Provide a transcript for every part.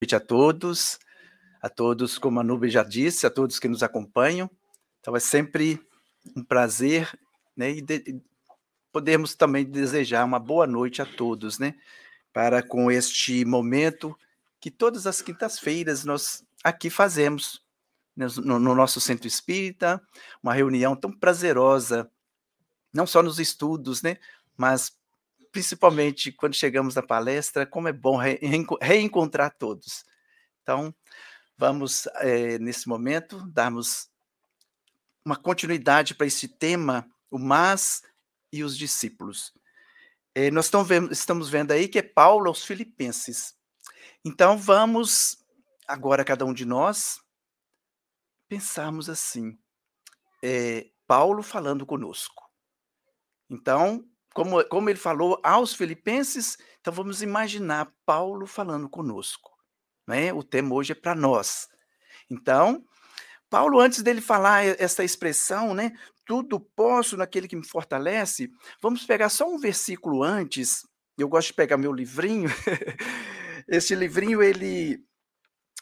noite a todos, a todos, como a Nube já disse, a todos que nos acompanham. Então é sempre um prazer, né, e de, podemos também desejar uma boa noite a todos, né, para com este momento que todas as quintas-feiras nós aqui fazemos né, no, no nosso centro espírita, uma reunião tão prazerosa, não só nos estudos, né, mas principalmente quando chegamos na palestra, como é bom reencontrar todos. Então, vamos, é, nesse momento, darmos uma continuidade para esse tema, o mas e os discípulos. É, nós vendo, estamos vendo aí que é Paulo aos Filipenses. Então, vamos, agora, cada um de nós, pensarmos assim: é, Paulo falando conosco. Então, como, como ele falou aos filipenses, então vamos imaginar Paulo falando conosco. Né? O tema hoje é para nós. Então, Paulo, antes dele falar essa expressão, né? Tudo posso naquele que me fortalece, vamos pegar só um versículo antes. Eu gosto de pegar meu livrinho. Esse livrinho, ele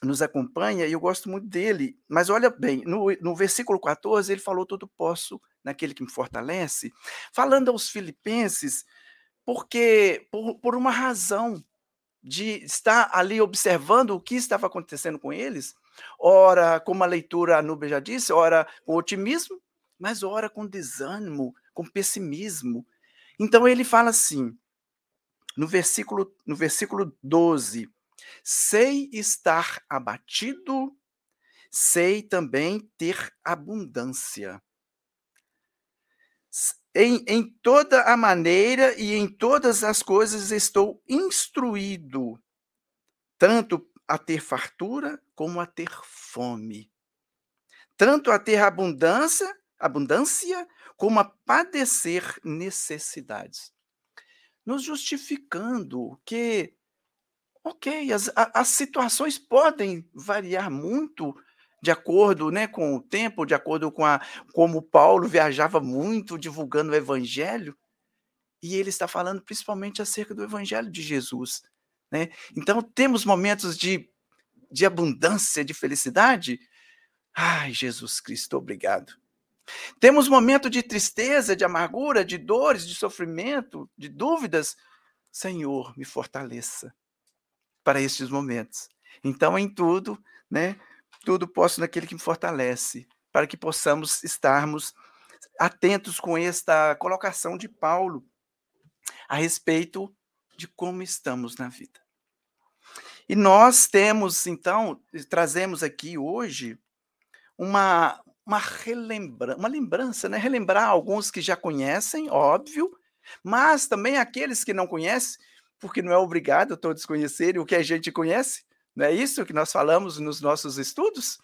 nos acompanha e eu gosto muito dele. Mas olha bem, no, no versículo 14, ele falou: Tudo posso naquele que me fortalece, falando aos filipenses, porque por, por uma razão de estar ali observando o que estava acontecendo com eles, ora, como a leitura a já disse, ora com otimismo, mas ora com desânimo, com pessimismo. Então ele fala assim, no versículo, no versículo 12: Sei estar abatido, sei também ter abundância. Em, em toda a maneira e em todas as coisas estou instruído, tanto a ter fartura como a ter fome, tanto a ter abundância, abundância como a padecer necessidades. Nos justificando que Ok, as, as situações podem variar muito de acordo né, com o tempo, de acordo com a, como Paulo viajava muito divulgando o evangelho, e ele está falando principalmente acerca do evangelho de Jesus. Né? Então, temos momentos de, de abundância, de felicidade. Ai, Jesus Cristo, obrigado. Temos momentos de tristeza, de amargura, de dores, de sofrimento, de dúvidas. Senhor, me fortaleça para estes momentos. Então, em tudo, né, tudo posso naquele que me fortalece, para que possamos estarmos atentos com esta colocação de Paulo a respeito de como estamos na vida. E nós temos, então, trazemos aqui hoje uma, uma relembrança, uma lembrança, né? Relembrar alguns que já conhecem, óbvio, mas também aqueles que não conhecem, porque não é obrigado todos conhecerem o que a gente conhece. Não é isso que nós falamos nos nossos estudos?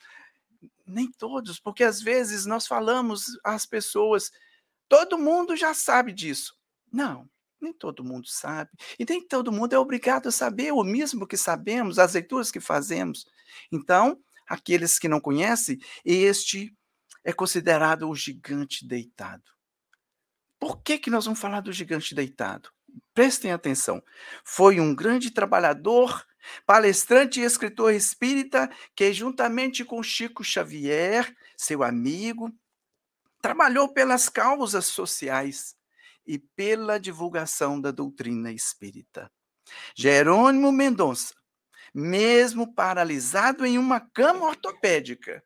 Nem todos, porque às vezes nós falamos às pessoas, todo mundo já sabe disso. Não, nem todo mundo sabe. E nem todo mundo é obrigado a saber o mesmo que sabemos, as leituras que fazemos. Então, aqueles que não conhecem, este é considerado o gigante deitado. Por que, que nós vamos falar do gigante deitado? Prestem atenção, foi um grande trabalhador, palestrante e escritor espírita que, juntamente com Chico Xavier, seu amigo, trabalhou pelas causas sociais e pela divulgação da doutrina espírita. Jerônimo Mendonça, mesmo paralisado em uma cama ortopédica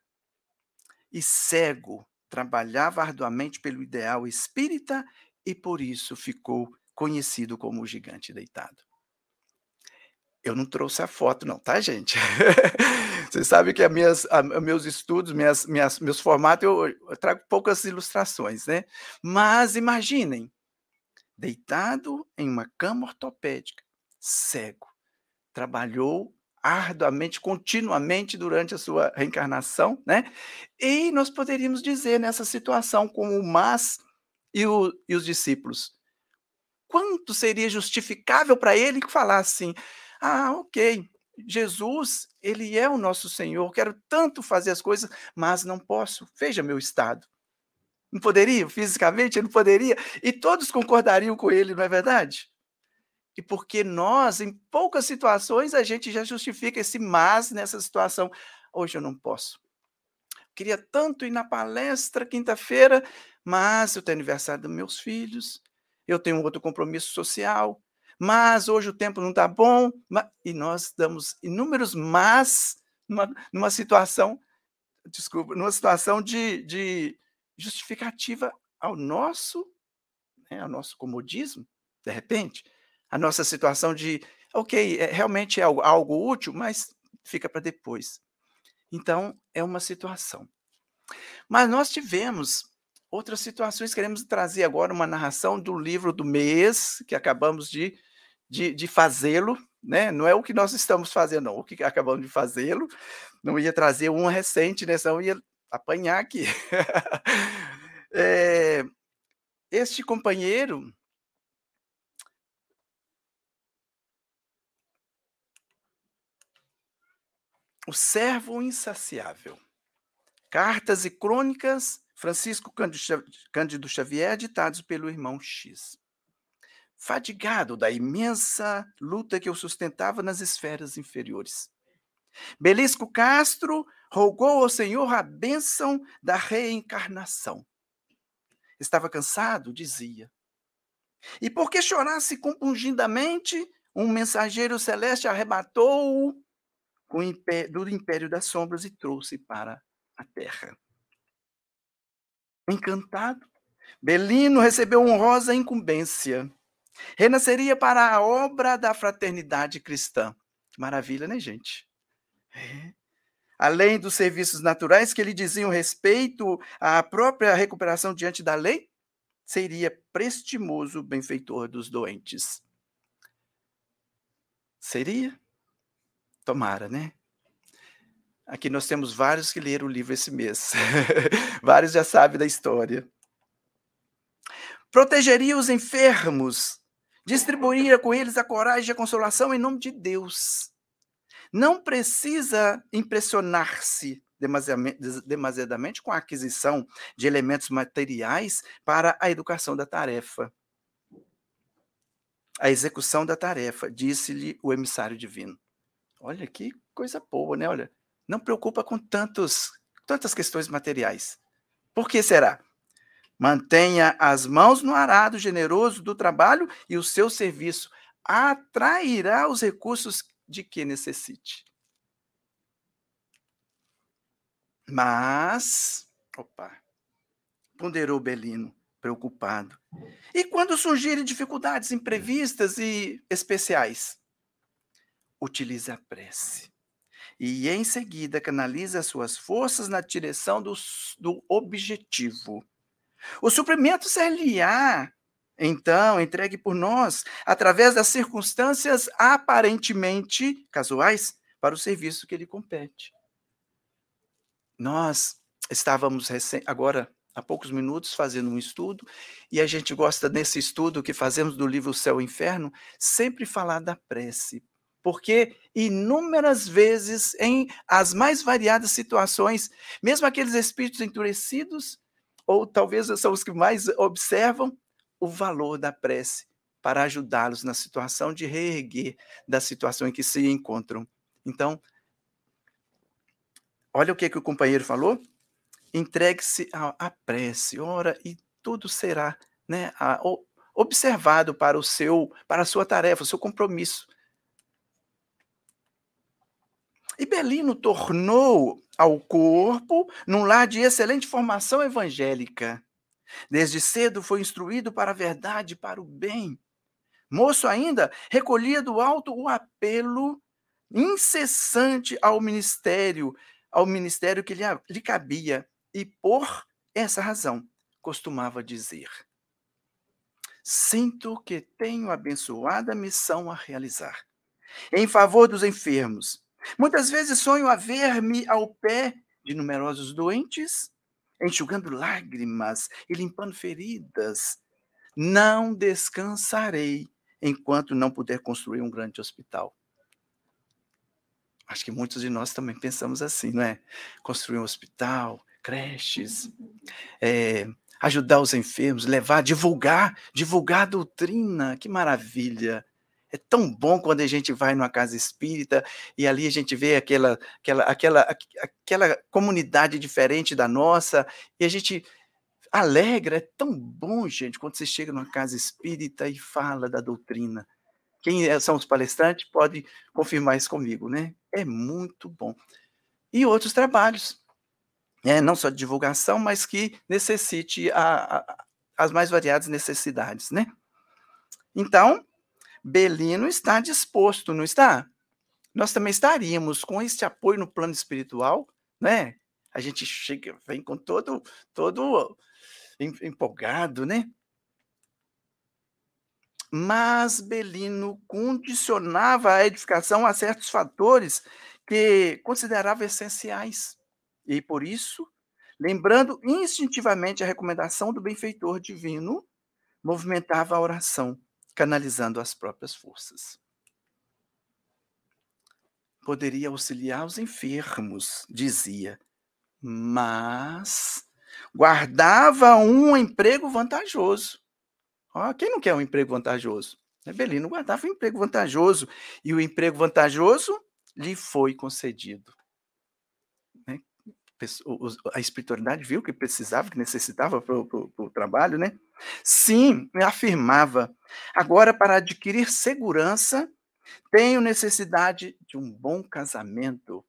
e cego, trabalhava arduamente pelo ideal espírita e por isso ficou conhecido como o gigante deitado. Eu não trouxe a foto, não, tá, gente? Vocês sabem que minhas, a, meus estudos, minhas, minhas, meus formatos, eu, eu trago poucas ilustrações, né? Mas imaginem, deitado em uma cama ortopédica, cego, trabalhou arduamente, continuamente durante a sua reencarnação, né? E nós poderíamos dizer nessa situação como o Mas e, o, e os discípulos, quanto seria justificável para ele falar assim: ah, ok, Jesus, ele é o nosso Senhor, quero tanto fazer as coisas, mas não posso. Veja meu estado. Não poderia, fisicamente, não poderia. E todos concordariam com ele, não é verdade? e porque nós, em poucas situações, a gente já justifica esse mas nessa situação. Hoje eu não posso. Queria tanto ir na palestra quinta-feira, mas eu tenho aniversário dos meus filhos, eu tenho outro compromisso social, mas hoje o tempo não está bom, e nós damos inúmeros mas numa, numa situação, desculpa, numa situação de, de justificativa ao nosso, né, ao nosso comodismo, de repente, a nossa situação de, ok, é, realmente é algo, algo útil, mas fica para depois. Então, é uma situação. Mas nós tivemos outras situações, queremos trazer agora uma narração do livro do mês, que acabamos de, de, de fazê-lo, né? Não é o que nós estamos fazendo, não, o que acabamos de fazê-lo. Não ia trazer um recente, né? Senão ia apanhar aqui. é, este companheiro. O servo insaciável. Cartas e crônicas, Francisco Cândido Xavier, ditados pelo irmão X. Fadigado da imensa luta que eu sustentava nas esferas inferiores. Belisco Castro rogou ao Senhor a bênção da reencarnação. Estava cansado, dizia. E porque chorasse compungidamente, um mensageiro celeste arrebatou-o do império das sombras e trouxe para a terra. Encantado, Belino recebeu honrosa incumbência. Renasceria para a obra da fraternidade cristã. Maravilha, né, gente? É. Além dos serviços naturais que lhe diziam respeito à própria recuperação diante da lei, seria prestimoso benfeitor dos doentes. Seria? Tomara, né? Aqui nós temos vários que leram o livro esse mês. vários já sabem da história. Protegeria os enfermos, distribuiria com eles a coragem e a consolação em nome de Deus. Não precisa impressionar-se demasiadamente com a aquisição de elementos materiais para a educação da tarefa. A execução da tarefa, disse-lhe o emissário divino. Olha que coisa boa, né? Olha, não preocupa com tantos, tantas questões materiais. Por que será? Mantenha as mãos no arado generoso do trabalho e o seu serviço atrairá os recursos de que necessite. Mas, opa, ponderou Belino, preocupado. E quando surgirem dificuldades imprevistas e especiais? Utilize a prece e em seguida canaliza suas forças na direção do, do objetivo. O suprimento ser-lhe-á, então, entregue por nós, através das circunstâncias aparentemente casuais, para o serviço que lhe compete. Nós estávamos agora há poucos minutos fazendo um estudo, e a gente gosta nesse estudo que fazemos do livro Céu e Inferno, sempre falar da prece, porque inúmeras vezes, em as mais variadas situações, mesmo aqueles espíritos endurecidos, ou talvez são os que mais observam o valor da prece para ajudá-los na situação de reerguer da situação em que se encontram. Então, olha o que, que o companheiro falou. Entregue-se à prece, ora, e tudo será né, observado para o seu, para a sua tarefa, o seu compromisso. E Belino tornou ao corpo num lar de excelente formação evangélica. Desde cedo foi instruído para a verdade, para o bem. Moço ainda, recolhia do alto o apelo incessante ao ministério, ao ministério que lhe, lhe cabia, e por essa razão costumava dizer: Sinto que tenho abençoada missão a realizar. Em favor dos enfermos, Muitas vezes sonho a ver-me ao pé de numerosos doentes, enxugando lágrimas e limpando feridas. Não descansarei enquanto não puder construir um grande hospital. Acho que muitos de nós também pensamos assim, não é? Construir um hospital, creches, é, ajudar os enfermos, levar, divulgar, divulgar a doutrina, que maravilha. É tão bom quando a gente vai numa casa espírita e ali a gente vê aquela aquela aquela aquela comunidade diferente da nossa e a gente alegra, é tão bom, gente, quando você chega numa casa espírita e fala da doutrina. Quem é, são os palestrantes pode confirmar isso comigo, né? É muito bom. E outros trabalhos, né? não só de divulgação, mas que necessite a, a, as mais variadas necessidades, né? Então, Belino está disposto, não está? Nós também estaríamos com este apoio no plano espiritual, né? A gente chega, vem com todo, todo empolgado, né? Mas Belino condicionava a edificação a certos fatores que considerava essenciais. E por isso, lembrando instintivamente a recomendação do benfeitor divino, movimentava a oração, canalizando as próprias forças. Poderia auxiliar os enfermos, dizia, mas guardava um emprego vantajoso. Ó, quem não quer um emprego vantajoso? É Belino guardava um emprego vantajoso e o emprego vantajoso lhe foi concedido. A espiritualidade viu que precisava, que necessitava para o trabalho, né? Sim, afirmava. Agora, para adquirir segurança, tenho necessidade de um bom casamento.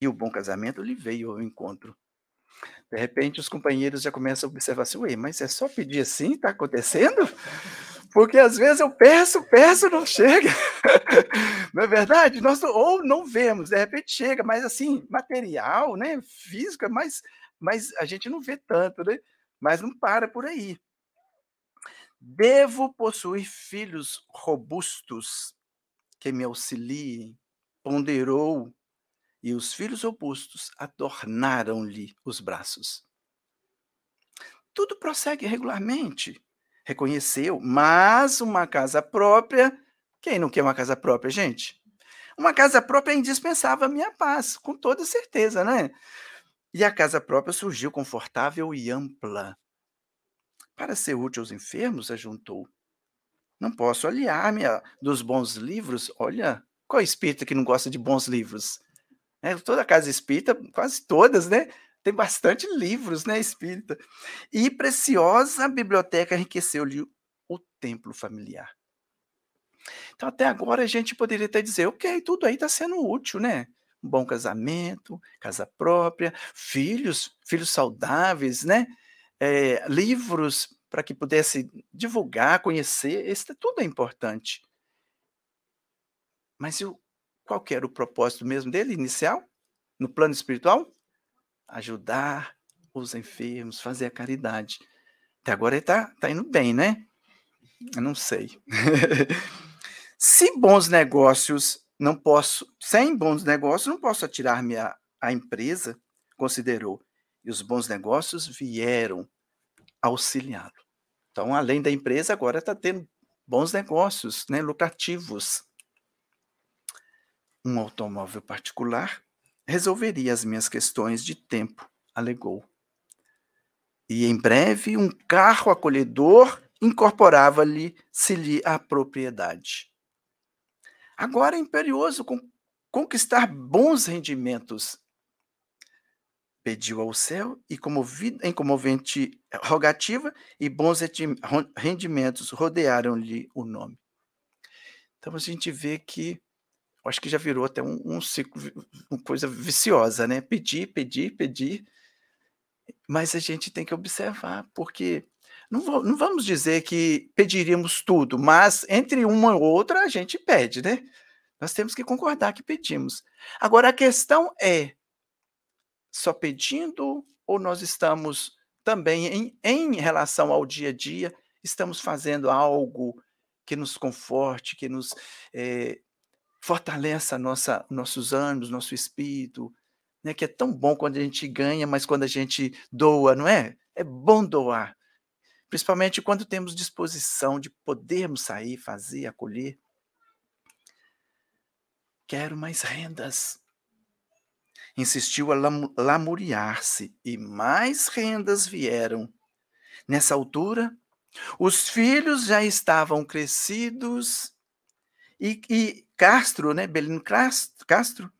E o bom casamento lhe veio ao encontro. De repente, os companheiros já começam a observar assim: ué, mas é só pedir assim? Está acontecendo? Porque às vezes eu peço, peço, não chega. Não é verdade? Nós ou não vemos, de repente chega, mas assim, material, né, físico, é mas, mas a gente não vê tanto, né? Mas não para por aí. Devo possuir filhos robustos que me auxiliem, ponderou e os filhos robustos adornaram-lhe os braços. Tudo prossegue regularmente, reconheceu, mas uma casa própria. Quem não quer uma casa própria, gente? Uma casa própria é indispensável à minha paz, com toda certeza, né? E a casa própria surgiu confortável e ampla. Para ser útil aos enfermos, ajuntou. Não posso aliar-me dos bons livros. Olha, qual espírito que não gosta de bons livros? É, toda casa espírita, quase todas, né? Tem bastante livros, né, espírita. E preciosa biblioteca enriqueceu-lhe o templo familiar. Então, até agora, a gente poderia até dizer, ok, tudo aí está sendo útil, né? Um bom casamento, casa própria, filhos, filhos saudáveis, né? É, livros para que pudesse divulgar, conhecer, isso tudo é importante. Mas o qual que era o propósito mesmo dele, inicial, no plano espiritual? Ajudar os enfermos, fazer a caridade. Até agora ele está tá indo bem, né? Eu não sei. Se bons negócios não posso, sem bons negócios, não posso atirar-me à, à empresa, considerou. E os bons negócios vieram auxiliá-lo. Então, além da empresa, agora está tendo bons negócios, né, lucrativos um automóvel particular resolveria as minhas questões de tempo, alegou. E em breve um carro acolhedor incorporava-lhe-se-lhe a propriedade. Agora é imperioso conquistar bons rendimentos. Pediu ao céu e comovido, em comovente rogativa e bons rendimentos rodearam-lhe o nome. Então a gente vê que acho que já virou até um, um ciclo, uma coisa viciosa, né? Pedir, pedir, pedir. Mas a gente tem que observar, porque não, não vamos dizer que pediríamos tudo, mas entre uma e outra a gente pede, né? Nós temos que concordar que pedimos. Agora a questão é: só pedindo ou nós estamos também em, em relação ao dia a dia, estamos fazendo algo que nos conforte, que nos é, fortaleça nossa, nossos ânimos, nosso espírito, né? Que é tão bom quando a gente ganha, mas quando a gente doa, não é? É bom doar, principalmente quando temos disposição de podermos sair, fazer, acolher. Quero mais rendas. Insistiu a lamuriar-se e mais rendas vieram. Nessa altura, Os filhos já estavam crescidos e, e Castro, né, Belino Castro,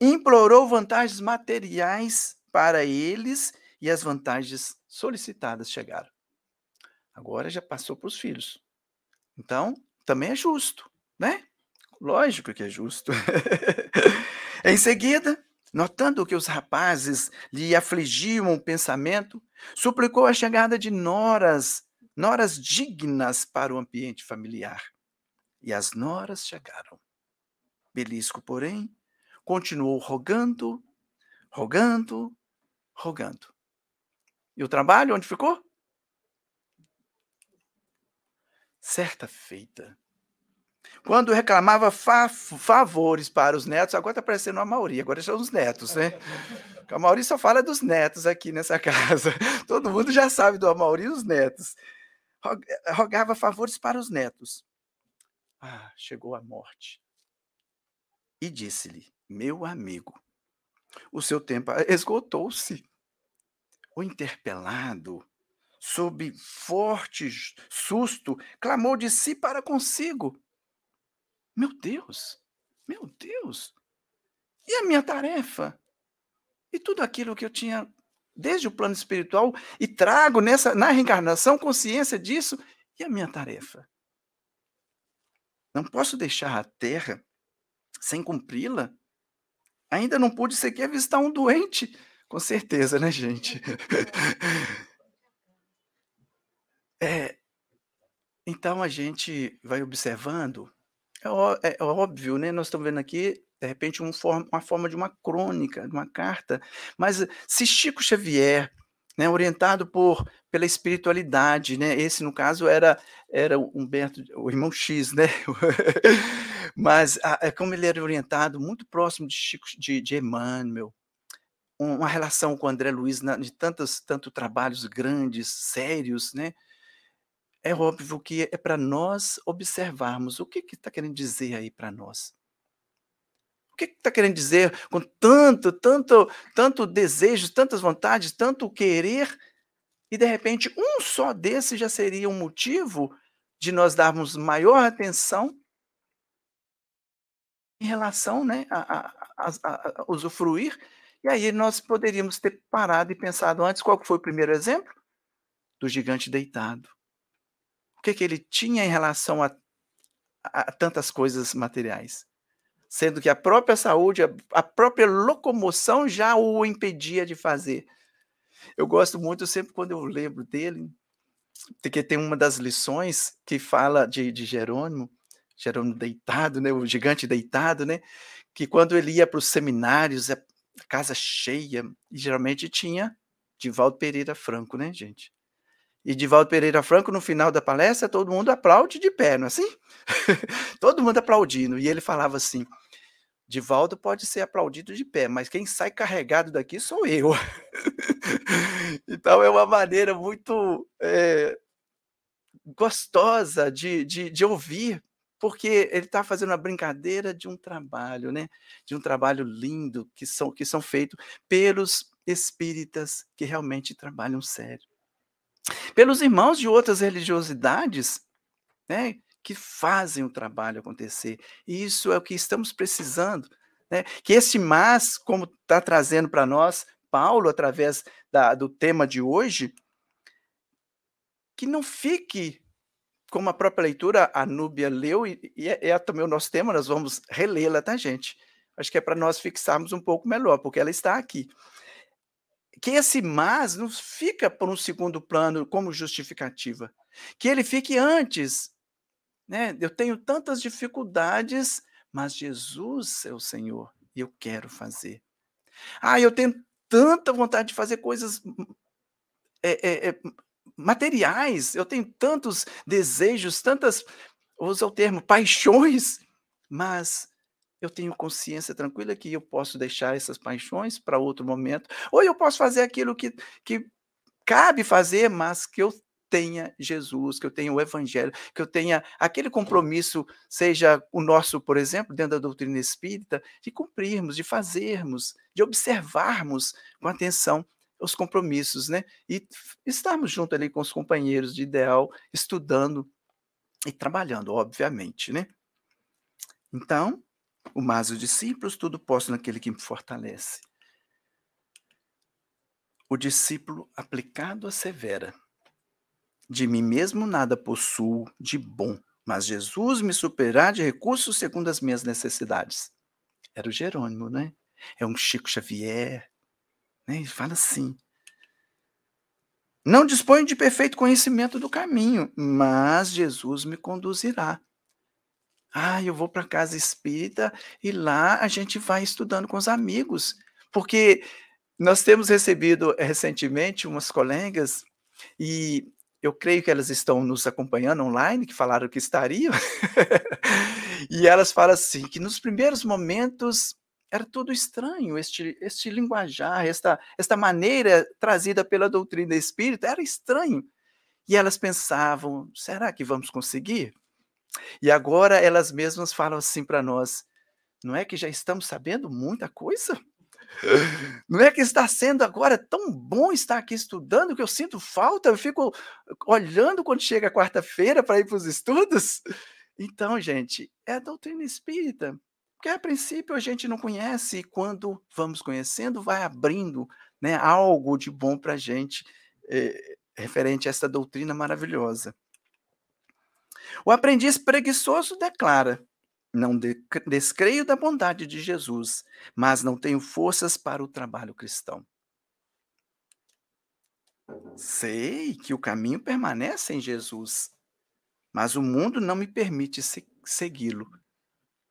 implorou vantagens materiais para eles e as vantagens solicitadas chegaram. Agora já passou para os filhos. Então, também é justo, né? Lógico que é justo. em seguida, notando que os rapazes lhe afligiam o pensamento, suplicou a chegada de noras, noras dignas para o ambiente familiar. E as noras chegaram. Belisco, porém, continuou rogando, rogando, rogando. E o trabalho onde ficou? Certa feita, quando reclamava fa favores para os netos, agora está parecendo a Mauri, agora são os netos, né? A Mauri só fala dos netos aqui nessa casa. Todo mundo já sabe do Amauri e os netos. Rogava favores para os netos. Ah, chegou a morte. E disse-lhe: Meu amigo, o seu tempo esgotou-se. O interpelado, sob forte susto, clamou de si para consigo: Meu Deus, meu Deus, e a minha tarefa? E tudo aquilo que eu tinha desde o plano espiritual e trago nessa na reencarnação consciência disso e a minha tarefa? Não posso deixar a terra sem cumpri-la. Ainda não pude sequer visitar um doente. Com certeza, né, gente? é, então a gente vai observando. É, ó, é óbvio, né? Nós estamos vendo aqui, de repente, um forma, uma forma de uma crônica, de uma carta. Mas se Chico Xavier né, orientado por pela espiritualidade, né? Esse no caso era era Humberto, o irmão X, né? Mas a, é como ele era orientado muito próximo de Chico de, de Emmanuel, uma relação com André Luiz na, de tantos tanto trabalhos grandes, sérios, né? É óbvio que é para nós observarmos o que está querendo dizer aí para nós. O que está querendo dizer com tanto, tanto, tanto desejo, tantas vontades, tanto querer, e de repente um só desse já seria um motivo de nós darmos maior atenção em relação né, a, a, a, a, usufruir, e aí nós poderíamos ter parado e pensado antes qual foi o primeiro exemplo? Do gigante deitado. O que, que ele tinha em relação a tantas coisas materiais? Sendo que a própria saúde, a própria locomoção já o impedia de fazer. Eu gosto muito sempre quando eu lembro dele, porque tem uma das lições que fala de, de Jerônimo, Jerônimo deitado, né, o gigante deitado, né, que quando ele ia para os seminários, a casa cheia, e geralmente tinha Divaldo Pereira Franco, né, gente? E Divaldo Pereira Franco, no final da palestra, todo mundo aplaude de pé, não é assim? todo mundo aplaudindo. E ele falava assim: Divaldo pode ser aplaudido de pé, mas quem sai carregado daqui sou eu. então é uma maneira muito é, gostosa de, de, de ouvir, porque ele está fazendo uma brincadeira de um trabalho, né? De um trabalho lindo que são, que são feitos pelos espíritas que realmente trabalham sério. Pelos irmãos de outras religiosidades, né? Que fazem o trabalho acontecer. E isso é o que estamos precisando. Né? Que esse mas, como está trazendo para nós, Paulo, através da, do tema de hoje, que não fique como a própria leitura, a Núbia leu, e, e é, é, também o nosso tema, nós vamos relê-la, tá, gente? Acho que é para nós fixarmos um pouco melhor, porque ela está aqui. Que esse mas não fica por um segundo plano como justificativa. Que ele fique antes né? Eu tenho tantas dificuldades, mas Jesus é o Senhor e eu quero fazer. Ah, eu tenho tanta vontade de fazer coisas é, é, é, materiais, eu tenho tantos desejos, tantas, usa o termo, paixões, mas eu tenho consciência tranquila que eu posso deixar essas paixões para outro momento, ou eu posso fazer aquilo que, que cabe fazer, mas que eu tenha Jesus, que eu tenha o Evangelho, que eu tenha aquele compromisso, seja o nosso, por exemplo, dentro da doutrina espírita, de cumprirmos, de fazermos, de observarmos com atenção os compromissos, né? E estarmos junto ali com os companheiros de ideal, estudando e trabalhando, obviamente, né? Então, o mais os discípulos, tudo posso naquele que me fortalece. O discípulo aplicado a severa. De mim mesmo nada possuo de bom, mas Jesus me superará de recursos segundo as minhas necessidades. Era o Jerônimo, né? É um Chico Xavier, né? Ele fala assim: Não disponho de perfeito conhecimento do caminho, mas Jesus me conduzirá. Ah, eu vou para casa espírita e lá a gente vai estudando com os amigos, porque nós temos recebido eh, recentemente umas colegas e eu creio que elas estão nos acompanhando online, que falaram que estariam, e elas falam assim, que nos primeiros momentos era tudo estranho, este, este linguajar, esta, esta maneira trazida pela doutrina espírita, era estranho. E elas pensavam, será que vamos conseguir? E agora elas mesmas falam assim para nós, não é que já estamos sabendo muita coisa? Não é que está sendo agora tão bom estar aqui estudando que eu sinto falta, eu fico olhando quando chega quarta-feira para ir para os estudos. Então, gente, é a doutrina espírita. Porque a princípio a gente não conhece e quando vamos conhecendo, vai abrindo né, algo de bom para a gente é, referente a essa doutrina maravilhosa. O aprendiz preguiçoso declara: não descreio da bondade de Jesus, mas não tenho forças para o trabalho cristão. Sei que o caminho permanece em Jesus, mas o mundo não me permite segui-lo,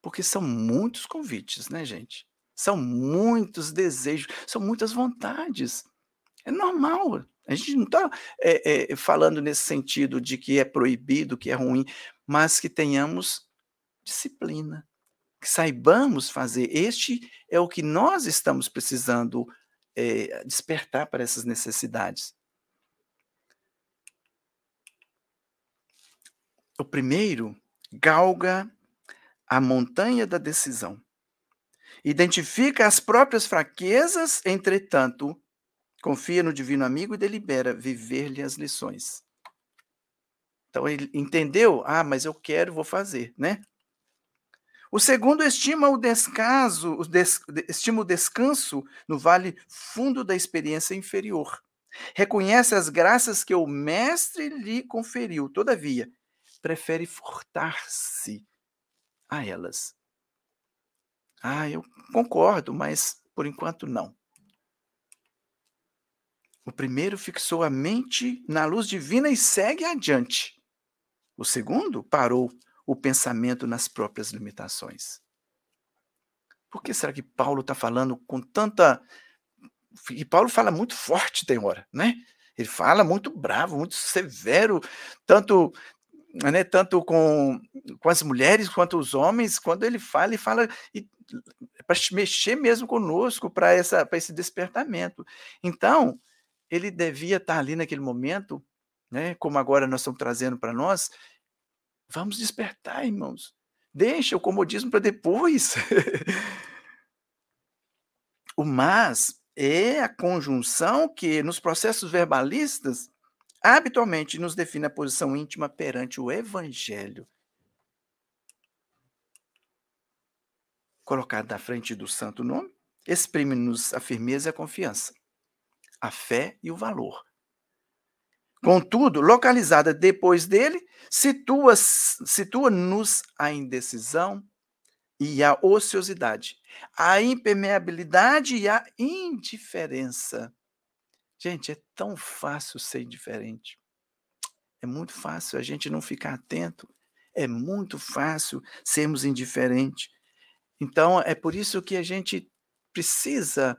porque são muitos convites, né, gente? São muitos desejos, são muitas vontades. É normal. A gente não está é, é, falando nesse sentido de que é proibido, que é ruim, mas que tenhamos disciplina. Que saibamos fazer. Este é o que nós estamos precisando é, despertar para essas necessidades. O primeiro galga a montanha da decisão. Identifica as próprias fraquezas, entretanto, confia no divino amigo e delibera viver-lhe as lições. Então ele entendeu, ah, mas eu quero, vou fazer, né? O segundo estima o descaso, o des, estima o descanso no vale fundo da experiência inferior. Reconhece as graças que o mestre lhe conferiu, todavia, prefere furtar-se a elas. Ah, eu concordo, mas por enquanto não. O primeiro fixou a mente na luz divina e segue adiante. O segundo parou o pensamento nas próprias limitações. Por que será que Paulo está falando com tanta. E Paulo fala muito forte, tem hora, né? Ele fala muito bravo, muito severo, tanto, né, tanto com, com as mulheres quanto os homens. Quando ele fala, ele fala para mexer mesmo conosco, para esse despertamento. Então, ele devia estar tá ali naquele momento, né, como agora nós estamos trazendo para nós, Vamos despertar, irmãos. Deixa o comodismo para depois. o mas é a conjunção que, nos processos verbalistas, habitualmente nos define a posição íntima perante o evangelho. Colocado à frente do santo nome, exprime-nos a firmeza e a confiança, a fé e o valor, Contudo, localizada depois dele, situa-nos situa a indecisão e a ociosidade, a impermeabilidade e a indiferença. Gente, é tão fácil ser indiferente. É muito fácil a gente não ficar atento. É muito fácil sermos indiferentes. Então, é por isso que a gente precisa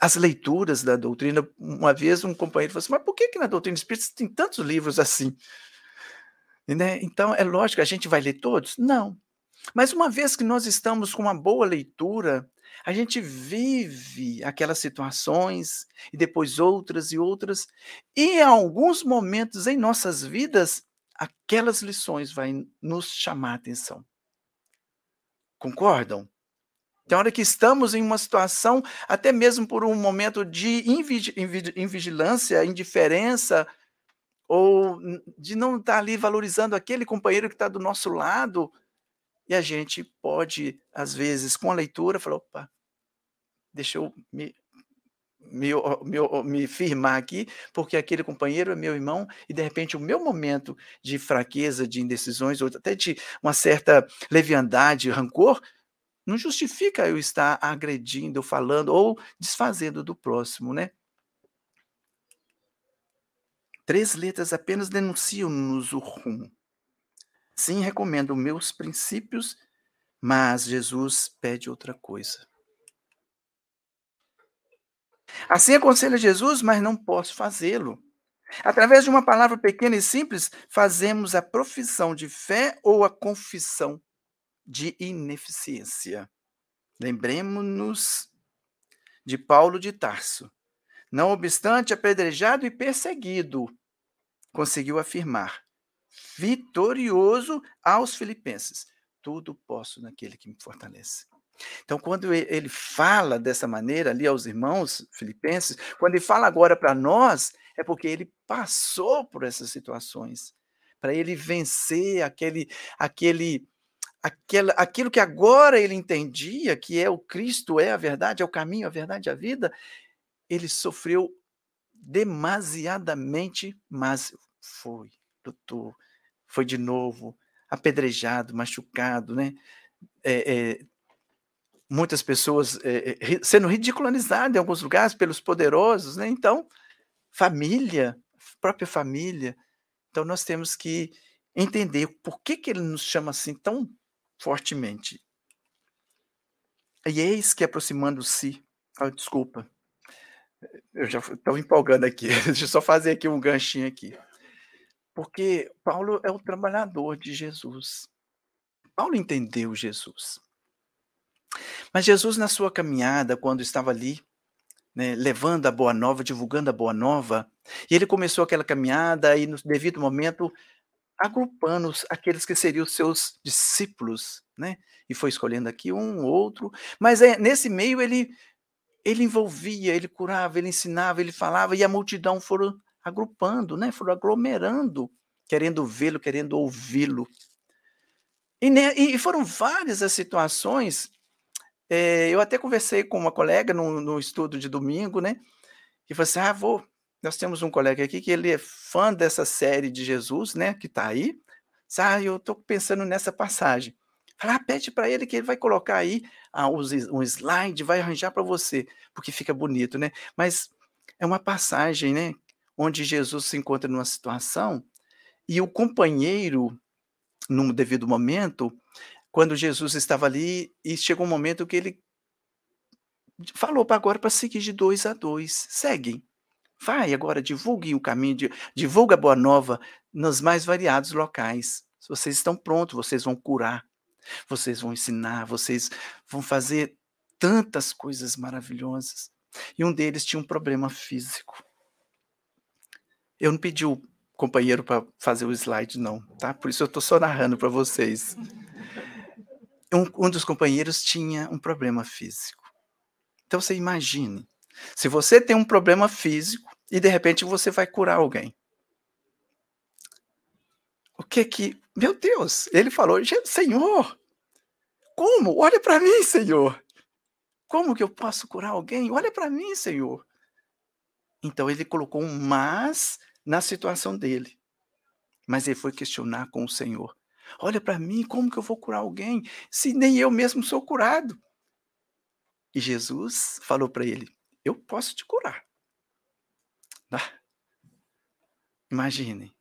as leituras da doutrina. Uma vez um companheiro falou assim: mas por que, que na doutrina espírita tem tantos livros assim? Né? Então, é lógico, a gente vai ler todos? Não. Mas uma vez que nós estamos com uma boa leitura, a gente vive aquelas situações e depois outras e outras, e em alguns momentos em nossas vidas, aquelas lições vão nos chamar a atenção. Concordam? Tem hora que estamos em uma situação, até mesmo por um momento de invigilância, indiferença, ou de não estar ali valorizando aquele companheiro que está do nosso lado, e a gente pode, às vezes, com a leitura, falar: opa, deixa eu me, me, me, me firmar aqui, porque aquele companheiro é meu irmão, e de repente o meu momento de fraqueza, de indecisões, ou até de uma certa leviandade, rancor, não justifica eu estar agredindo, falando ou desfazendo do próximo, né? Três letras apenas denunciam-nos o rumo. Sim, recomendo meus princípios, mas Jesus pede outra coisa. Assim aconselha Jesus, mas não posso fazê-lo. Através de uma palavra pequena e simples, fazemos a profissão de fé ou a confissão de ineficiência. Lembremos-nos de Paulo de Tarso. Não obstante apedrejado e perseguido, conseguiu afirmar, vitorioso aos filipenses: tudo posso naquele que me fortalece. Então, quando ele fala dessa maneira ali aos irmãos filipenses, quando ele fala agora para nós, é porque ele passou por essas situações, para ele vencer aquele, aquele aquela, aquilo que agora ele entendia, que é o Cristo, é a verdade, é o caminho, a verdade, a vida, ele sofreu demasiadamente, mas foi, lutou, foi de novo apedrejado, machucado, né? É, é, muitas pessoas é, sendo ridicularizadas em alguns lugares pelos poderosos, né? Então, família, própria família. Então, nós temos que entender por que, que ele nos chama assim tão fortemente. E eis que aproximando-se. Oh, desculpa. Eu já estou empolgando aqui. Deixa eu só fazer aqui um ganchinho aqui. Porque Paulo é o trabalhador de Jesus. Paulo entendeu Jesus. Mas Jesus, na sua caminhada, quando estava ali, né, levando a boa nova, divulgando a boa nova, e ele começou aquela caminhada e, no devido momento, agrupando aqueles que seriam seus discípulos, né? E foi escolhendo aqui um, outro, mas é, nesse meio ele ele envolvia, ele curava, ele ensinava, ele falava e a multidão foram agrupando, né? Foram aglomerando, querendo vê-lo, querendo ouvi-lo. E, né, e, foram várias as situações. É, eu até conversei com uma colega no, no estudo de domingo, né? E falei assim: ah, vou nós temos um colega aqui que ele é fã dessa série de Jesus, né, que está aí. Ah, eu estou pensando nessa passagem. Fala, ah, pede para ele que ele vai colocar aí ah, um slide, vai arranjar para você, porque fica bonito, né? Mas é uma passagem, né, onde Jesus se encontra numa situação e o companheiro, num devido momento, quando Jesus estava ali, e chegou um momento que ele falou para agora para seguir de dois a dois. Seguem. Vai agora, divulgue o caminho, divulgue a boa nova nos mais variados locais. Vocês estão prontos, vocês vão curar, vocês vão ensinar, vocês vão fazer tantas coisas maravilhosas. E um deles tinha um problema físico. Eu não pedi o companheiro para fazer o slide, não, tá? Por isso eu estou só narrando para vocês. Um, um dos companheiros tinha um problema físico. Então você imagine, se você tem um problema físico e de repente você vai curar alguém. O que que, meu Deus, ele falou, Senhor, como? Olha para mim, Senhor. Como que eu posso curar alguém? Olha para mim, Senhor. Então ele colocou um mas na situação dele. Mas ele foi questionar com o Senhor. Olha para mim, como que eu vou curar alguém se nem eu mesmo sou curado? E Jesus falou para ele: eu posso te curar. Ah, imagine,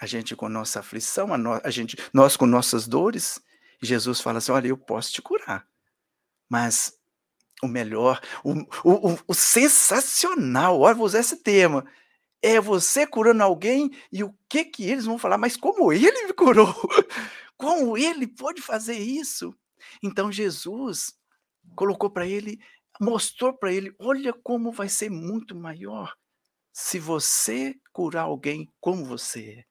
a gente com nossa aflição, a, no, a gente, nós com nossas dores, Jesus fala assim: olha, eu posso te curar, mas o melhor, o, o, o, sensacional, olha, vou usar esse tema, é você curando alguém e o que que eles vão falar, mas como ele me curou? Como ele pode fazer isso? Então Jesus colocou para ele mostrou para ele: olha como vai ser muito maior se você curar alguém como você é.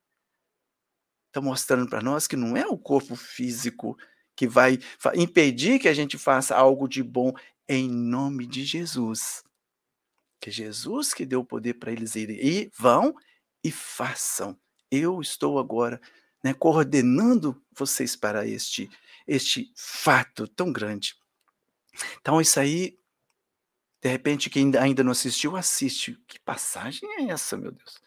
Está mostrando para nós que não é o corpo físico que vai impedir que a gente faça algo de bom em nome de Jesus. Que Jesus que deu o poder para eles irem. E vão e façam. Eu estou agora né, coordenando vocês para este, este fato tão grande. Então, isso aí, de repente, quem ainda não assistiu, assiste. Que passagem é essa, meu Deus?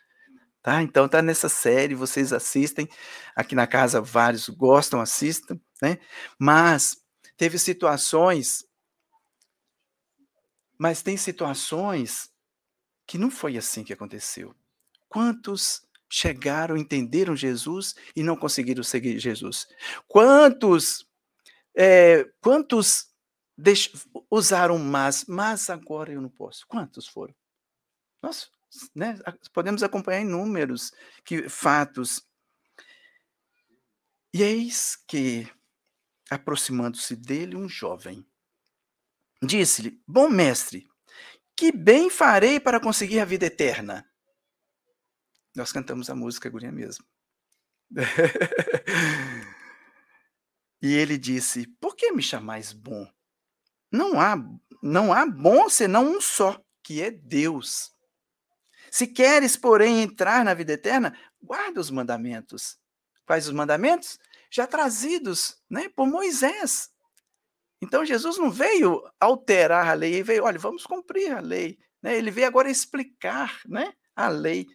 Tá? Então tá nessa série, vocês assistem. Aqui na casa vários gostam, assistam, né? Mas teve situações mas tem situações que não foi assim que aconteceu. Quantos chegaram, entenderam Jesus e não conseguiram seguir Jesus? Quantos é, quantos deix, usaram mas, mas agora eu não posso? Quantos foram? Nossa, né? Podemos acompanhar inúmeros que, fatos. E eis que, aproximando-se dele, um jovem disse-lhe: Bom mestre, que bem farei para conseguir a vida eterna? Nós cantamos a música guria mesmo. e ele disse: Por que me chamais bom? Não há, não há bom senão um só, que é Deus. Se queres, porém, entrar na vida eterna, guarda os mandamentos. Quais os mandamentos? Já trazidos né, por Moisés. Então, Jesus não veio alterar a lei, ele veio, olha, vamos cumprir a lei. Né? Ele veio agora explicar né, a lei.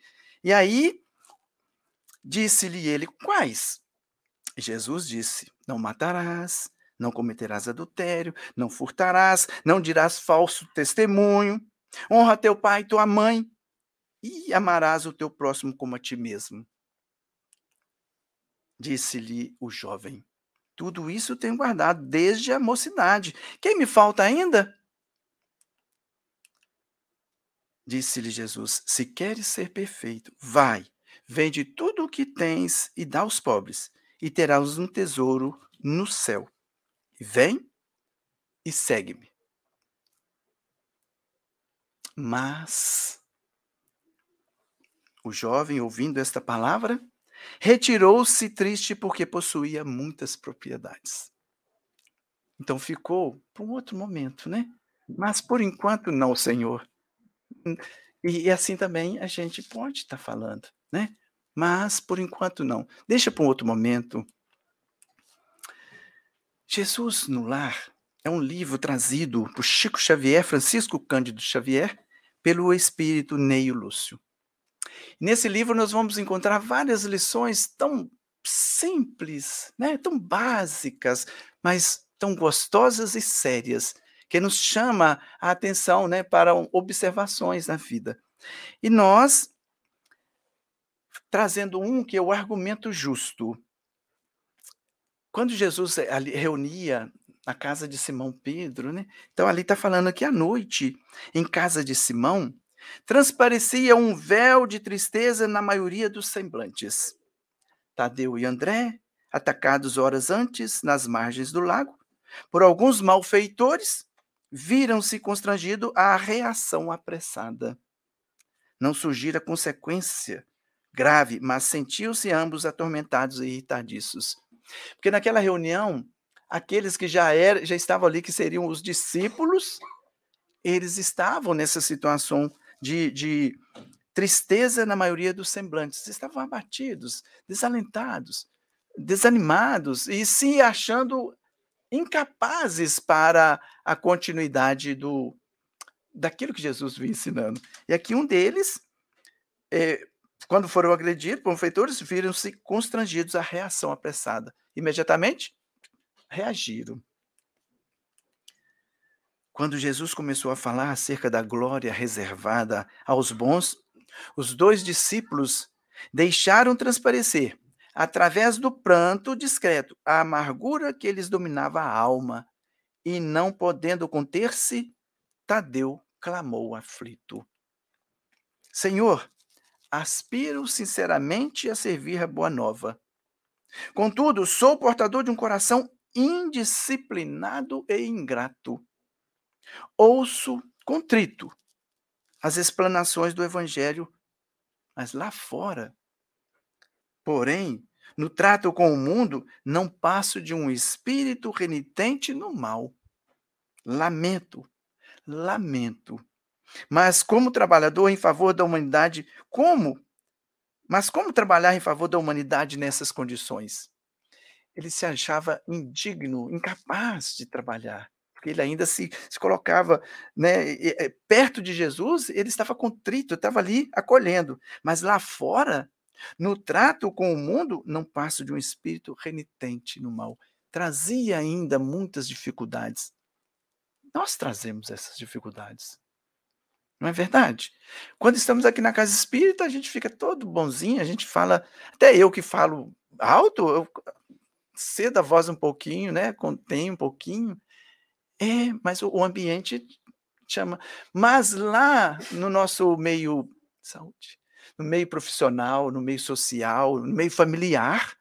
E aí, disse-lhe ele, quais? Jesus disse, não matarás, não cometerás adultério, não furtarás, não dirás falso testemunho, honra teu pai e tua mãe, e amarás o teu próximo como a ti mesmo. Disse-lhe o jovem: Tudo isso tenho guardado desde a mocidade. Quem me falta ainda? Disse-lhe Jesus: Se queres ser perfeito, vai, vende tudo o que tens e dá aos pobres, e terás um tesouro no céu. E vem e segue-me. Mas o jovem, ouvindo esta palavra, retirou-se triste porque possuía muitas propriedades. Então ficou para um outro momento, né? Mas por enquanto não, Senhor. E, assim também a gente pode estar falando, né? Mas por enquanto não. Deixa para um outro momento. Jesus no Lar é um livro trazido por Chico Xavier, Francisco Cândido Xavier, pelo espírito Neio Lúcio. Nesse livro nós vamos encontrar várias lições tão simples, né, tão básicas, mas tão gostosas e sérias, que nos chama a atenção, né, para observações na vida. E nós trazendo um que é o argumento justo. Quando Jesus eh, reunia na casa de Simão Pedro, né? Então ali está falando que à noite, em casa de Simão, Transparecia um véu de tristeza na maioria dos semblantes. Tadeu e André, atacados horas antes nas margens do lago, por alguns malfeitores, viram-se constrangidos à reação apressada. Não surgira consequência grave, mas sentiam-se ambos atormentados e irritadiços. Porque naquela reunião, aqueles que já, era, já estavam ali, que seriam os discípulos, eles estavam nessa situação de, de tristeza na maioria dos semblantes. Estavam abatidos, desalentados, desanimados e se achando incapazes para a continuidade do daquilo que Jesus vinha ensinando. E aqui um deles, é, quando foram agredidos por feitores, viram-se constrangidos à reação apressada. Imediatamente reagiram. Quando Jesus começou a falar acerca da glória reservada aos bons, os dois discípulos deixaram transparecer, através do pranto discreto, a amargura que lhes dominava a alma, e não podendo conter-se, Tadeu clamou aflito: Senhor, aspiro sinceramente a servir a boa nova. Contudo, sou portador de um coração indisciplinado e ingrato. Ouço contrito as explanações do evangelho, mas lá fora, porém, No trato com o mundo, não passo de um espírito renitente no mal. Lamento, lamento. Mas como trabalhador em favor da humanidade, como? Mas como trabalhar em favor da humanidade nessas condições? Ele se achava indigno, incapaz de trabalhar, porque ele ainda se, se colocava né, perto de Jesus, ele estava contrito, estava ali acolhendo, mas lá fora, no trato com o mundo, não passo de um espírito renitente no mal. Trazia ainda muitas dificuldades. Nós trazemos essas dificuldades. Não é verdade? Quando estamos aqui na casa espírita, a gente fica todo bonzinho, a gente fala, até eu que falo alto, eu cedo a voz um pouquinho, né? Contém um pouquinho. É, mas o, ambiente chama. Mas lá no nosso meio saúde, no meio profissional, no meio social, no meio familiar,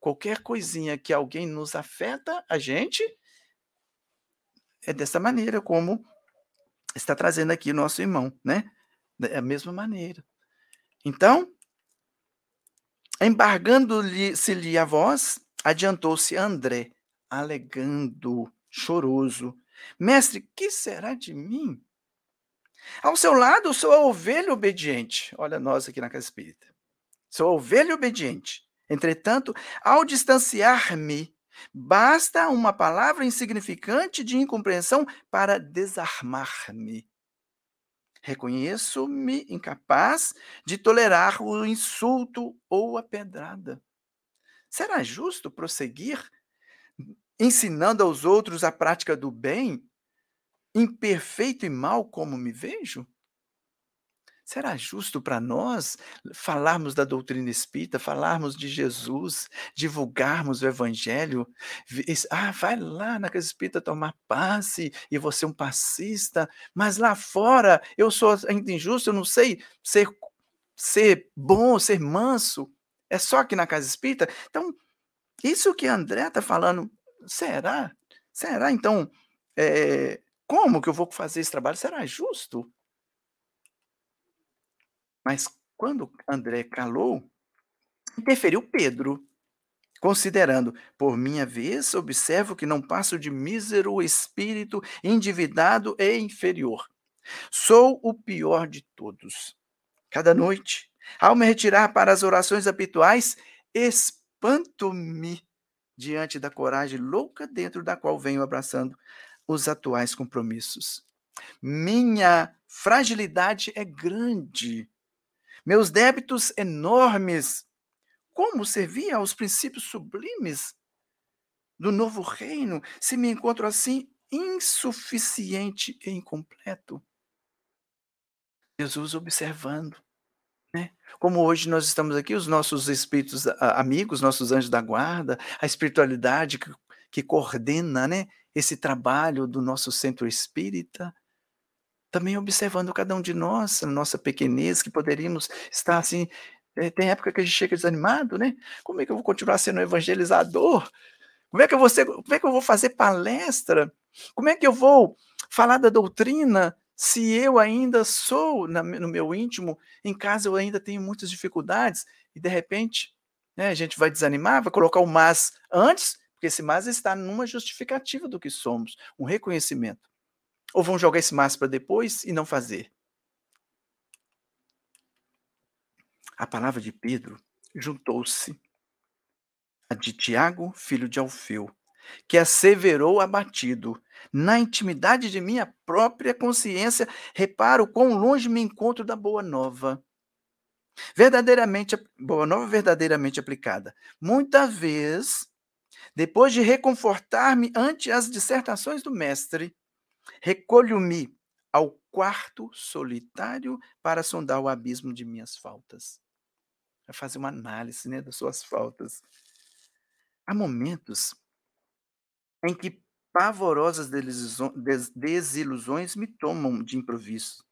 qualquer coisinha que alguém nos afeta, a gente é dessa maneira como está trazendo aqui o nosso irmão, né? Da mesma maneira. Então, embargando-se-lhe a voz, adiantou-se André, alegando, choroso: Mestre, que será de mim? Ao seu lado, sou a ovelha obediente. Olha nós aqui na Casa Espírita. Sou a ovelha obediente. Entretanto, ao distanciar-me Basta uma palavra insignificante de incompreensão para desarmar-me. Reconheço-me incapaz de tolerar o insulto ou a pedrada. Será justo prosseguir ensinando aos outros a prática do bem, imperfeito e mal como me vejo? Será justo para nós falarmos da doutrina espírita, falarmos de Jesus, divulgarmos o evangelho? Ah, vai lá na casa espírita tomar passe e você é um passista, mas lá fora eu sou ainda injusto, eu não sei ser, ser bom, ser manso. É só aqui na casa espírita? Então, isso que André está falando, será? Será então? É, como que eu vou fazer esse trabalho? Será justo? Mas quando André calou, interferiu Pedro, considerando, por minha vez, observo que não passo de mísero espírito endividado e inferior. Sou o pior de todos. Cada noite, ao me retirar para as orações habituais, espanto-me diante da coragem louca dentro da qual venho abraçando os atuais compromissos. Minha fragilidade é grande meus débitos enormes. Como servir aos princípios sublimes do novo reino se me encontro assim insuficiente e incompleto? Jesus observando, né? Como hoje nós estamos aqui, os nossos espíritos amigos, nossos anjos da guarda, a espiritualidade que, que coordena, né? Esse trabalho do nosso centro espírita, também observando cada um de nós, a nossa pequenez, que poderíamos estar assim. É, tem época que a gente chega desanimado, né? Como é que eu vou continuar sendo evangelizador? Como é que eu vou, ser, como é que eu vou fazer palestra? Como é que eu vou falar da doutrina se eu ainda sou, na, no meu íntimo, em casa eu ainda tenho muitas dificuldades e de repente né, a gente vai desanimar, vai colocar o mas antes, porque esse mas está numa justificativa do que somos, um reconhecimento. Ou vão jogar esse maço para depois e não fazer? A palavra de Pedro juntou-se a de Tiago, filho de Alfeu, que asseverou abatido. Na intimidade de minha própria consciência, reparo quão longe me encontro da boa nova. Verdadeiramente, boa nova verdadeiramente aplicada. Muita vez, depois de reconfortar-me ante as dissertações do mestre, Recolho-me ao quarto solitário para sondar o abismo de minhas faltas. Vai fazer uma análise né, das suas faltas. Há momentos em que pavorosas desilusões me tomam de improviso.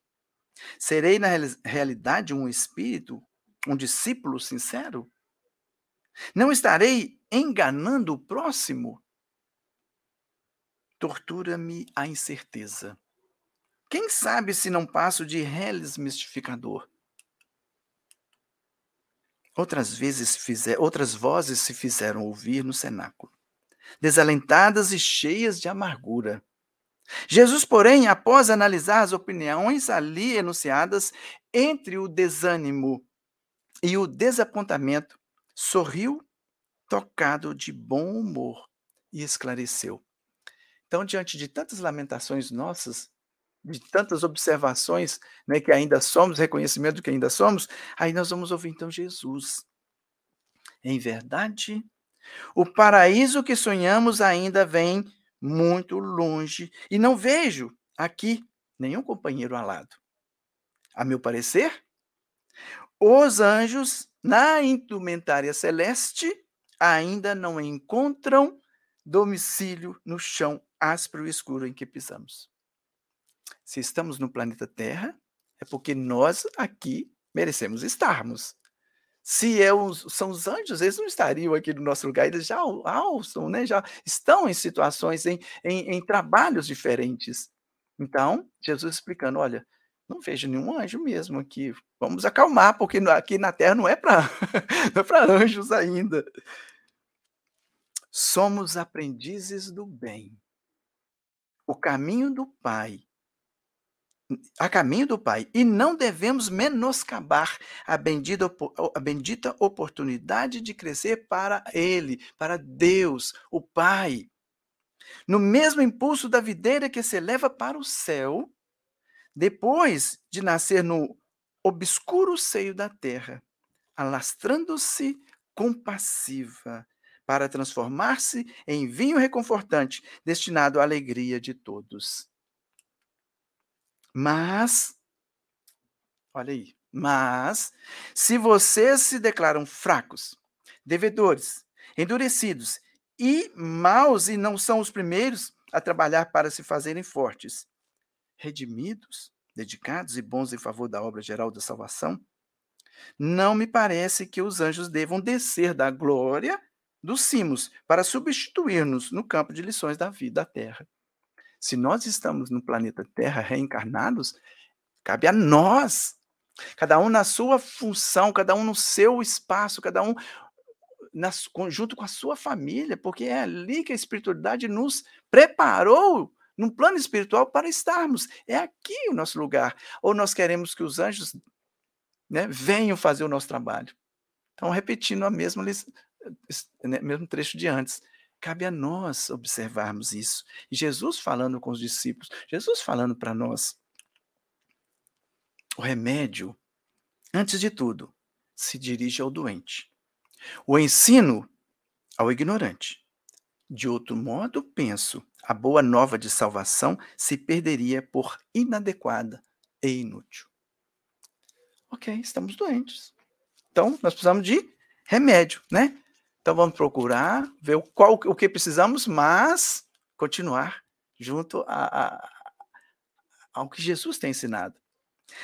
Serei, na realidade, um espírito, um discípulo sincero? Não estarei enganando o próximo? Tortura-me a incerteza. Quem sabe se não passo de reles mistificador? Outras vezes fizer, outras vozes se fizeram ouvir no cenáculo, desalentadas e cheias de amargura. Jesus, porém, após analisar as opiniões ali enunciadas entre o desânimo e o desapontamento, sorriu, tocado de bom humor, e esclareceu. Então, diante de tantas lamentações nossas, de tantas observações, né, que ainda somos, reconhecimento do que ainda somos, aí nós vamos ouvir então Jesus. Em verdade, o paraíso que sonhamos ainda vem muito longe e não vejo aqui nenhum companheiro alado. A meu parecer, os anjos na indumentária celeste ainda não encontram domicílio no chão áspero e escuro em que pisamos. Se estamos no planeta Terra, é porque nós aqui merecemos estarmos. Se é os, são os anjos, eles não estariam aqui no nosso lugar, eles já alçam, né? já estão em situações, em, em, em trabalhos diferentes. Então, Jesus explicando: olha, não vejo nenhum anjo mesmo aqui. Vamos acalmar, porque aqui na Terra não é para é anjos ainda. Somos aprendizes do bem. O caminho do Pai a caminho do Pai, e não devemos menoscabar a bendita, a bendita oportunidade de crescer para Ele, para Deus, o Pai. No mesmo impulso da videira que se eleva para o céu, depois de nascer no obscuro seio da terra, alastrando-se compassiva, para transformar-se em vinho reconfortante, destinado à alegria de todos. Mas, olha aí, mas, se vocês se declaram fracos, devedores, endurecidos e maus e não são os primeiros a trabalhar para se fazerem fortes, redimidos, dedicados e bons em favor da obra geral da salvação, não me parece que os anjos devam descer da glória dos cimos para substituir-nos no campo de lições da vida da terra. Se nós estamos no planeta Terra reencarnados, cabe a nós, cada um na sua função, cada um no seu espaço, cada um na, junto com a sua família, porque é ali que a espiritualidade nos preparou num plano espiritual para estarmos. É aqui o nosso lugar. Ou nós queremos que os anjos né, venham fazer o nosso trabalho. Então, repetindo a mesma, né, mesmo trecho de antes. Cabe a nós observarmos isso. E Jesus falando com os discípulos, Jesus falando para nós. O remédio, antes de tudo, se dirige ao doente. O ensino ao ignorante. De outro modo, penso, a boa nova de salvação se perderia por inadequada e inútil. Ok, estamos doentes. Então, nós precisamos de remédio, né? Então vamos procurar, ver o, qual, o que precisamos, mas continuar junto a, a, ao que Jesus tem ensinado.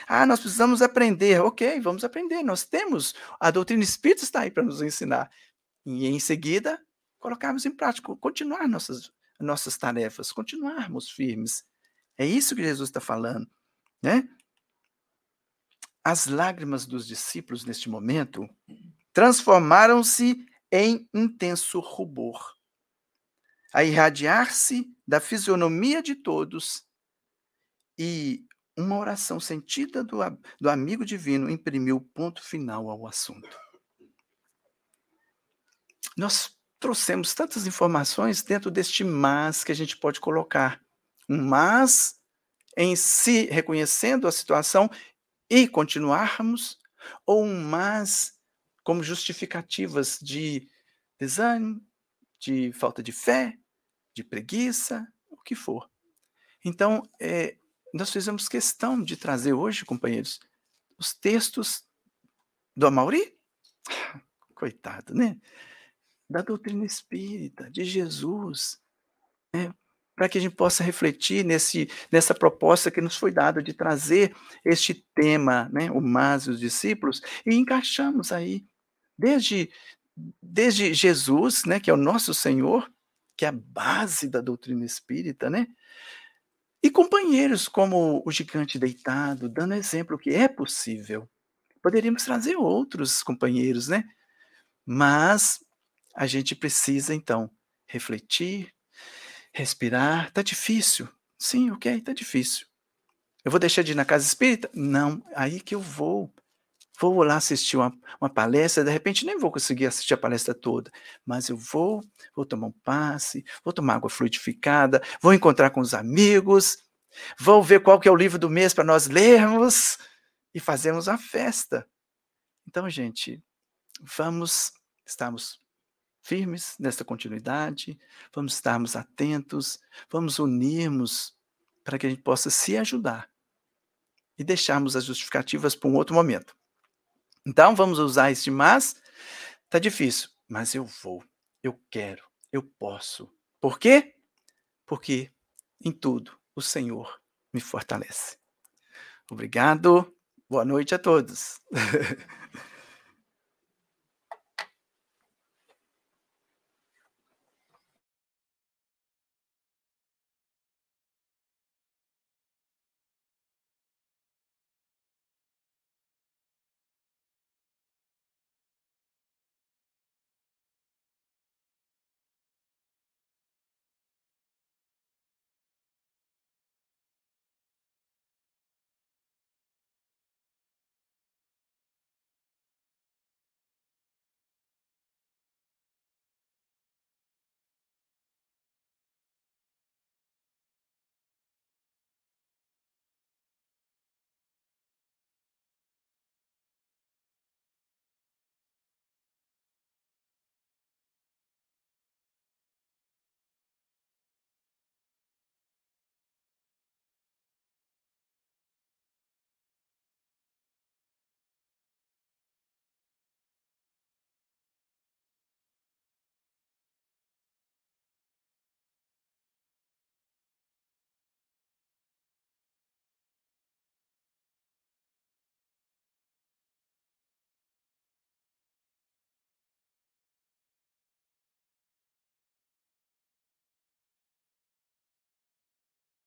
Ah, nós precisamos aprender. Ok, vamos aprender. Nós temos. A doutrina espírita está aí para nos ensinar. E em seguida, colocarmos em prática, continuar nossas, nossas tarefas, continuarmos firmes. É isso que Jesus está falando. Né? As lágrimas dos discípulos neste momento transformaram-se em intenso rubor, a irradiar-se da fisionomia de todos, e uma oração sentida do, do amigo divino imprimiu ponto final ao assunto. Nós trouxemos tantas informações dentro deste mas que a gente pode colocar. Um mas em si, reconhecendo a situação e continuarmos, ou um mas como justificativas de desânimo, de falta de fé, de preguiça, o que for. Então, é, nós fizemos questão de trazer hoje, companheiros, os textos do Amauri, coitado, né? Da doutrina espírita, de Jesus, né? para que a gente possa refletir nesse, nessa proposta que nos foi dada de trazer este tema, né? o Mas e os discípulos, e encaixamos aí Desde, desde Jesus, né, que é o nosso Senhor, que é a base da doutrina espírita, né? E companheiros como o gigante deitado, dando exemplo que é possível. Poderíamos trazer outros companheiros, né? Mas a gente precisa, então, refletir, respirar. Tá difícil. Sim, ok, tá difícil. Eu vou deixar de ir na casa espírita? Não, aí que eu vou. Vou lá assistir uma, uma palestra, de repente nem vou conseguir assistir a palestra toda, mas eu vou, vou tomar um passe, vou tomar água fluidificada, vou encontrar com os amigos, vou ver qual que é o livro do mês para nós lermos e fazermos a festa. Então, gente, vamos estarmos firmes nesta continuidade, vamos estarmos atentos, vamos unirmos para que a gente possa se ajudar e deixarmos as justificativas para um outro momento. Então, vamos usar este mas. Tá difícil, mas eu vou, eu quero, eu posso. Por quê? Porque em tudo o Senhor me fortalece. Obrigado. Boa noite a todos.